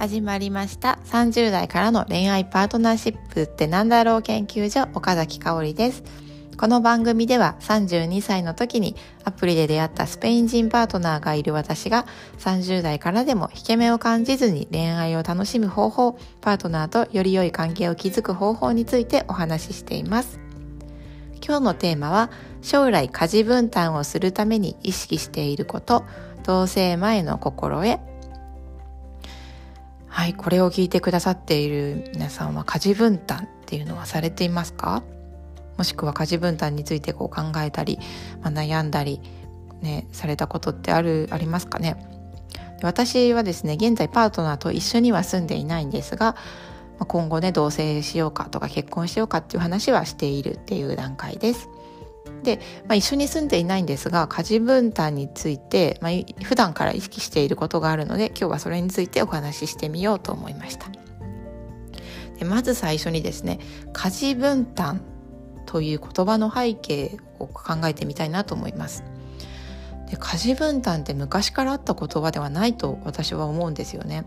始まりました。30代からの恋愛パートナーシップってなんだろう研究所岡崎香織です。この番組では32歳の時にアプリで出会ったスペイン人パートナーがいる私が30代からでも引け目を感じずに恋愛を楽しむ方法パートナーとより良い関係を築く方法についてお話ししています。今日のテーマは将来家事分担をするために意識していること同棲前の心得はい、これを聞いてくださっている皆さんは家事分担っていうのはされていますか？もしくは家事分担についてこう考えたり、まあ、悩んだり、ね、されたことってあるありますかね？私はですね現在パートナーと一緒には住んでいないんですが今後ね同棲しようかとか結婚しようかっていう話はしているっていう段階です。で、まあ、一緒に住んでいないんですが家事分担について、まあ、普段から意識していることがあるので今日はそれについてお話ししてみようと思いました。でまず最初にですね家事分担という言葉の背景を考えてみたいなと思います。で家事分担って昔からあった言葉ではないと私は思うんですよね。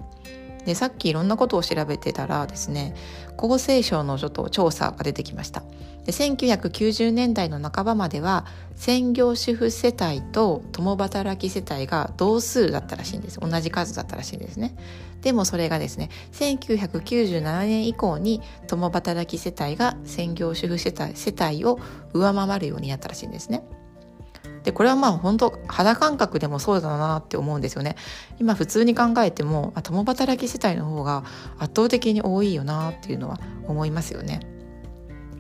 でさっきいろんなことを調べてたらですね厚生省のちょっと調査が出てきました。で1990年代の半ばまでは専業主婦世帯と共働き世帯が同数だったらしいんです。同じ数だったらしいんですね。でもそれがですね1997年以降に共働き世帯が専業主婦世帯世帯を上回るようになったらしいんですね。でこれはまあ本当肌感覚でもそうだなって思うんですよね。今普通に考えても共働き世帯の方が圧倒的に多いよなっていうのは思いますよね。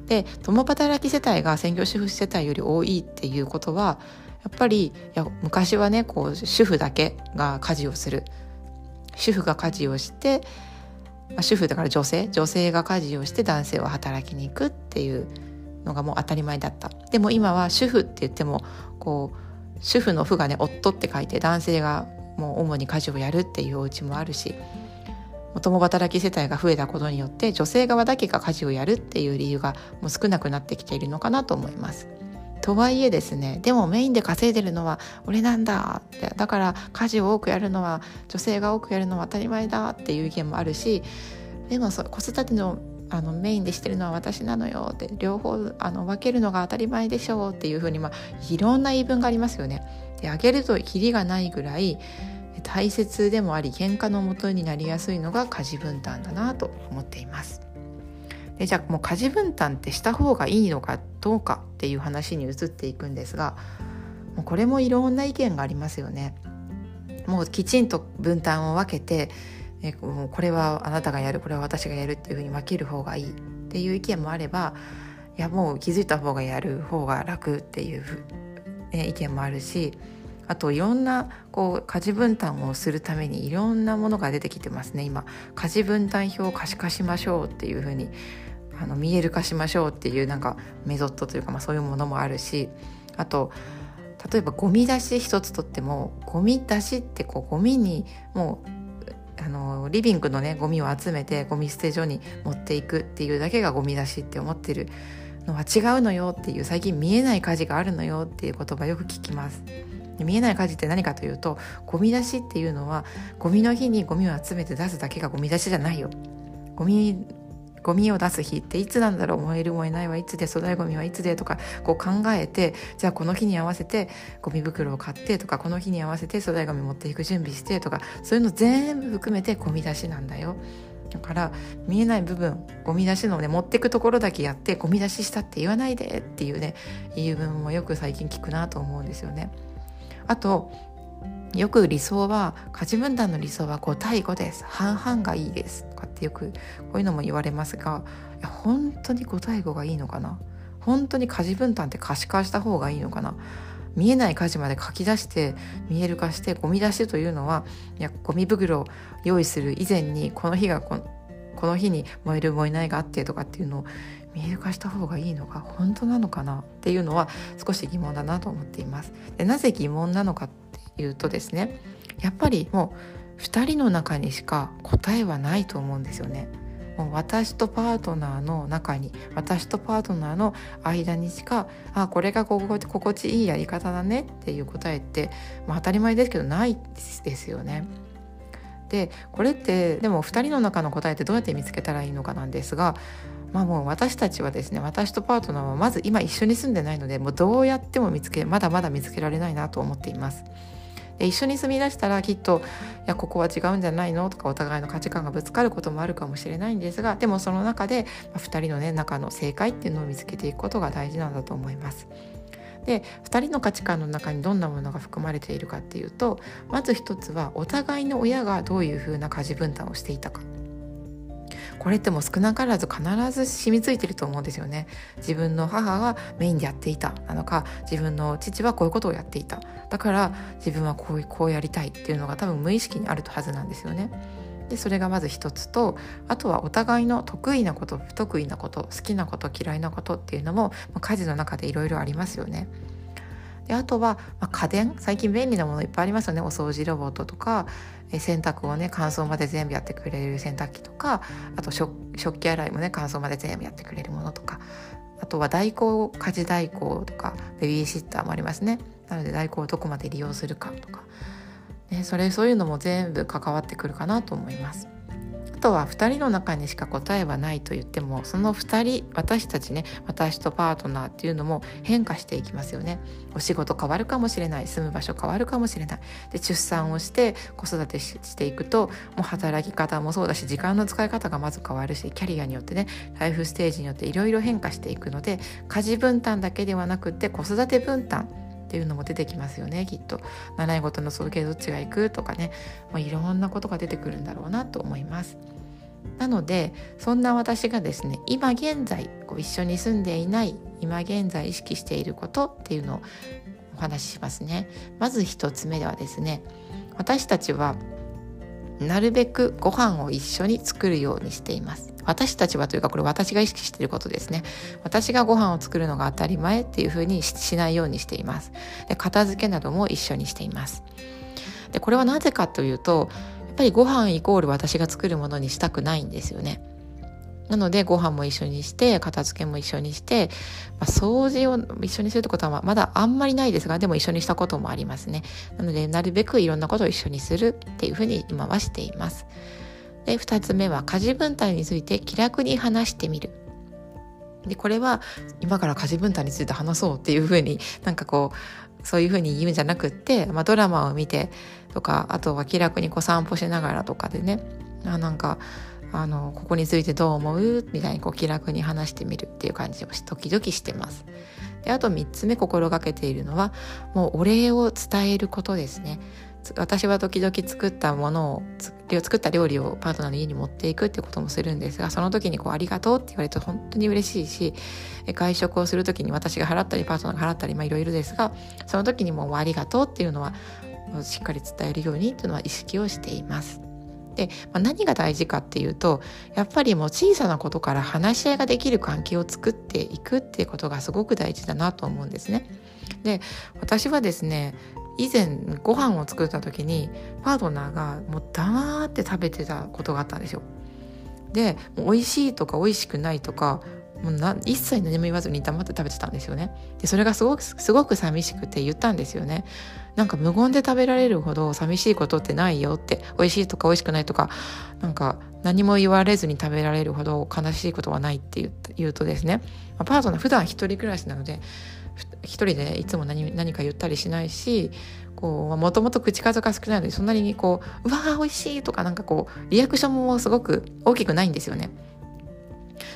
で共働き世帯が専業主婦世帯より多いっていうことはやっぱりいや昔はねこう主婦だけが家事をする。主婦が家事をして、主婦だから女性女性が家事をして男性は働きに行くっていうのがもう当たり前だったでも今は主婦って言ってもこう主婦の「婦」がね「夫」って書いて男性がもう主に家事をやるっていうお家もあるし共働き世帯が増えたことによって女性側だけが家事をやるっていう理由がもう少なくなってきているのかなと思います。とはいえですねでもメインで稼いでるのは俺なんだってだから家事を多くやるのは女性が多くやるのは当たり前だっていう意見もあるしでも子育てのあのメインでしてるのは私なのよって両方あの分けるのが当たり前でしょうっていうふうに、まあ、いろんな言い分がありますよね。であげるときりがないぐらい大切でもあり喧嘩のもとになりやすいのが家事分担だなと思っています。でじゃあもう家事分担ってした方がいいのかどうかっていう話に移っていくんですがもうこれもいろんな意見がありますよね。もうきちんと分担を分けてえこれはあなたがやるこれは私がやるっていうふうに分ける方がいいっていう意見もあればいやもう気づいた方がやる方が楽っていう、ね、意見もあるしあといろんなこう家事分担をするためにいろんなものが出てきてますね。今家事分担表を可視化しましょうっていうふうにあの見える化しましょうっていうなんかメソッドというか、まあ、そういうものもあるしあと例えばゴミ出し一つとってもゴミ出しってこうゴミにもうあのリビングのねゴミを集めてゴミ捨て所に持っていくっていうだけがゴミ出しって思ってるのは違うのよっていう最近見えない家事があるのよっていう言葉よく聞きます。見えない火事って何かというとゴミ出しっていうのはゴミの日にゴミを集めて出すだけがゴミ出しじゃないよ。ゴミゴミを出す日っていつなんだろう燃える燃えないはいつで粗大ゴミはいつでとかこう考えてじゃあこの日に合わせてゴミ袋を買ってとかこの日に合わせて粗大ゴミ持っていく準備してとかそういうの全部含めてゴミ出しなんだよ。だから見えない部分ゴミ出しのね持ってくところだけやってゴミ出ししたって言わないでっていうね言い分もよく最近聞くなと思うんですよね。あとよく理想は家事分担の理想は5対5です。半々がいいです。とかってよくこういうのも言われますがいや本当に5対5がいいのかな？本当に家事分担って可視化した方がいいのかな？見えない家事まで書き出して見える化してゴミ出しというのはいやゴミ袋を用意する以前にこの日がここの日に燃える燃えないがあってとかっていうのを見える化した方がいいのか？本当なのかな？っていうのは少し疑問だなと思っています。でなぜ疑問なのか言うとですねやっぱりもう2人の中にしか答えはないと思うんですよね。もう私とパートナーの中に私とパートナーの間にしかあこれが心地いいやり方だねっていう答えって、まあ、当たり前ですけどないですよね。でこれってでも2人の中の答えってどうやって見つけたらいいのかなんですがまあもう私たちはですね私とパートナーはまず今一緒に住んでないのでもうどうやっても見つけまだまだ見つけられないなと思っています。で一緒に住みだしたらきっと「いやここは違うんじゃないの?」とかお互いの価値観がぶつかることもあるかもしれないんですがでもその中で、ま、2人のね中の正解っていうのを見つけていくことが大事なんだと思います。で2人の価値観の中にどんなものが含まれているかっていうとまず一つはお互いの親がどういうふうな家事分担をしていたかこれっても少なからず必ず染みついてると思うんですよね。自分の母がメインでやっていたなのか自分の父はこういうことをやっていた。だから自分はこうこうやりたいっていうのが多分無意識にあるはずなんですよね。でそれがまず一つとあとはお互いの得意なこと不得意なこと好きなこと嫌いなことっていうのも家事の中でいろいろありますよね。であとは、まあ、家電最近便利なものいっぱいありますよねお掃除ロボットとかえ洗濯をね乾燥まで全部やってくれる洗濯機とかあと食器洗いもね乾燥まで全部やってくれるものとかあとは代行家事代行とかベビーシッターもありますねなので代行をどこまで利用するかとか、ね、それそういうのも全部関わってくるかなと思います。とは2人の中にしか答えはないと言ってもその2人私たちね私とパートナーっていうのも変化していきますよね。お仕事変わるかもしれない。住む場所変わるかもしれない。で出産をして子育てしていくともう働き方もそうだし時間の使い方がまず変わるしキャリアによってねライフステージによっていろいろ変化していくので家事分担だけではなくって子育て分担っていうのも出てきますよねきっと。習い事の送迎どっちが行くとかねもういろんなことが出てくるんだろうなと思います。なのでそんな私がですね今現在こう一緒に住んでいない今現在意識していることっていうのをお話ししますね。まず一つ目ではですね私たちはなるべくご飯を一緒に作るようにしています。私たちはというかこれ私が意識していることですね。私がご飯を作るのが当たり前っていうふうにしないようにしています。で片付けなども一緒にしています。でこれはなぜかというとっぱりご飯イコール私が作るものにしたくないんですよね。なのでご飯も一緒にして片付けも一緒にして、まあ、掃除を一緒にするってことはまだあんまりないですがでも一緒にしたこともありますね。なのでなるべくいろんなことを一緒にするっていうふうに今はしています。で2つ目は家事分担について気楽に話してみる。でこれは今から家事分担について話そうっていうふうになんかこうそういうふうに言うんじゃなくって、まあ、ドラマを見てとかあとは気楽にこう散歩しながらとかでねあなんかあのここについてどう思うみたいにこう気楽に話してみるっていう感じを時々してます。であと3つ目心がけているのはもうお礼を伝えることですね。私は時々作ったものを作った料理をパートナーの家に持っていくってこともするんですがその時にこう「ありがとう」って言われると本当に嬉しいし外食をする時に私が払ったりパートナーが払ったりいろいろですがその時にも「ありがとう」っていうのはしっかり伝えるようにっていうのは意識をしています。で、まあ、何が大事かっていうとやっぱりもう小さなことから話し合いができる関係を作っていくっていうことがすごく大事だなと思うんですね。で私はですね以前ご飯を作った時にパートナーがもう黙って食べてたことがあったんですよ。で美味しいとか美味しくないとかもう一切何も言わずに黙って食べてたんですよね。でそれがすごくすごく寂しくて言ったんですよね。なんか無言で食べられるほど寂しいことってないよって美味しいとか美味しくないとかなんか何も言われずに食べられるほど悲しいことはないって言うとですね。パートナー普段一人暮らしなので一人でいつも何何か言ったりしないしもともと口数が少ないのでそんなにこう「うわー美味しい」とかなんかこうリアクションもすごく大きくないんですよね。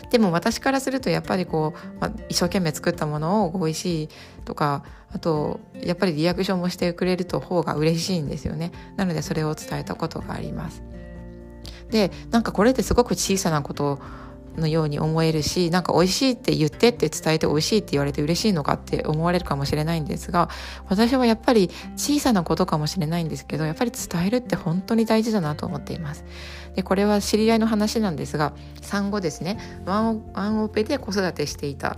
でも私からするとやっぱりこう、まあ、一生懸命作ったものを美味しいとかあとやっぱりリアクションもしてくれると方が嬉しいんですよね。なのでそれを伝えたことがあります。でなんかこれってすごく小さなことのように思えるしなんか美味しいって言ってって伝えて美味しいって言われて嬉しいのかって思われるかもしれないんですが私はやっぱり小さなことかもしれないんですけどやっぱり伝えるって本当に大事だなと思っています。でこれは知り合いの話なんですが産後ですねワンワンオペで子育てしていた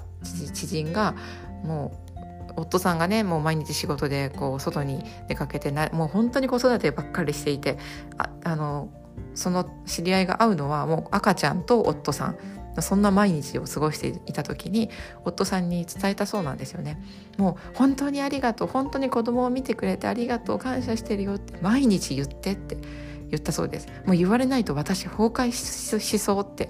知人がもう夫さんがねもう毎日仕事でこう外に出かけてなもう本当に子育てばっかりしていてああのその知り合いが会うのはもう赤ちゃんと夫さんそんな毎日を過ごしていた時に夫さんに伝えたそうなんですよね。もう本当にありがとう本当に子供を見てくれてありがとう感謝してるよって毎日言ってって言ったそうですもう言われないと私崩壊しそうって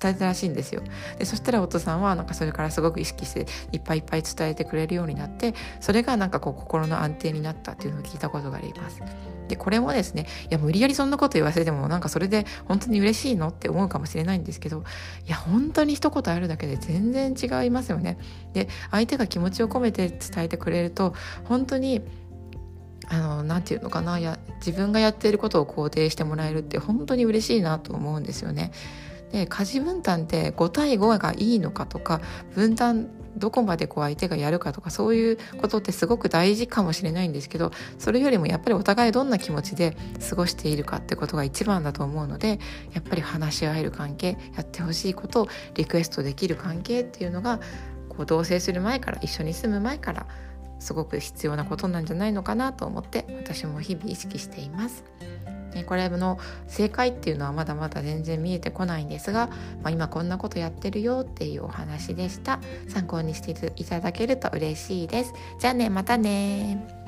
伝えたらしいんですよ。でそしたらお父さんはなんかそれからすごく意識していっぱいいっぱい伝えてくれるようになってそれがなんかこう心の安定になったっていうのを聞いたことがあります。でこれもですねいや無理やりそんなこと言わせてもなんかそれで本当に嬉しいのって思うかもしれないんですけどいや本当に一言あるだけで全然違いますよね。で相手が気持ちを込めて伝えてくれると本当にあのなて言うのかなや自分がやっていることを肯定してもらえるって本当に嬉しいなと思うんですよね。で家事分担って5対5がいいのかとか分担どこまでこう相手がやるかとかそういうことってすごく大事かもしれないんですけどそれよりもやっぱりお互いどんな気持ちで過ごしているかってことが一番だと思うのでやっぱり話し合える関係やってほしいことをリクエストできる関係っていうのがこう同棲する前から一緒に住む前からすごく必要なことなんじゃないのかなと思って私も日々意識しています。これの正解っていうのはまだまだ全然見えてこないんですが、まあ、今こんなことやってるよっていうお話でした。参考にしていただけると嬉しいです。じゃあねまたね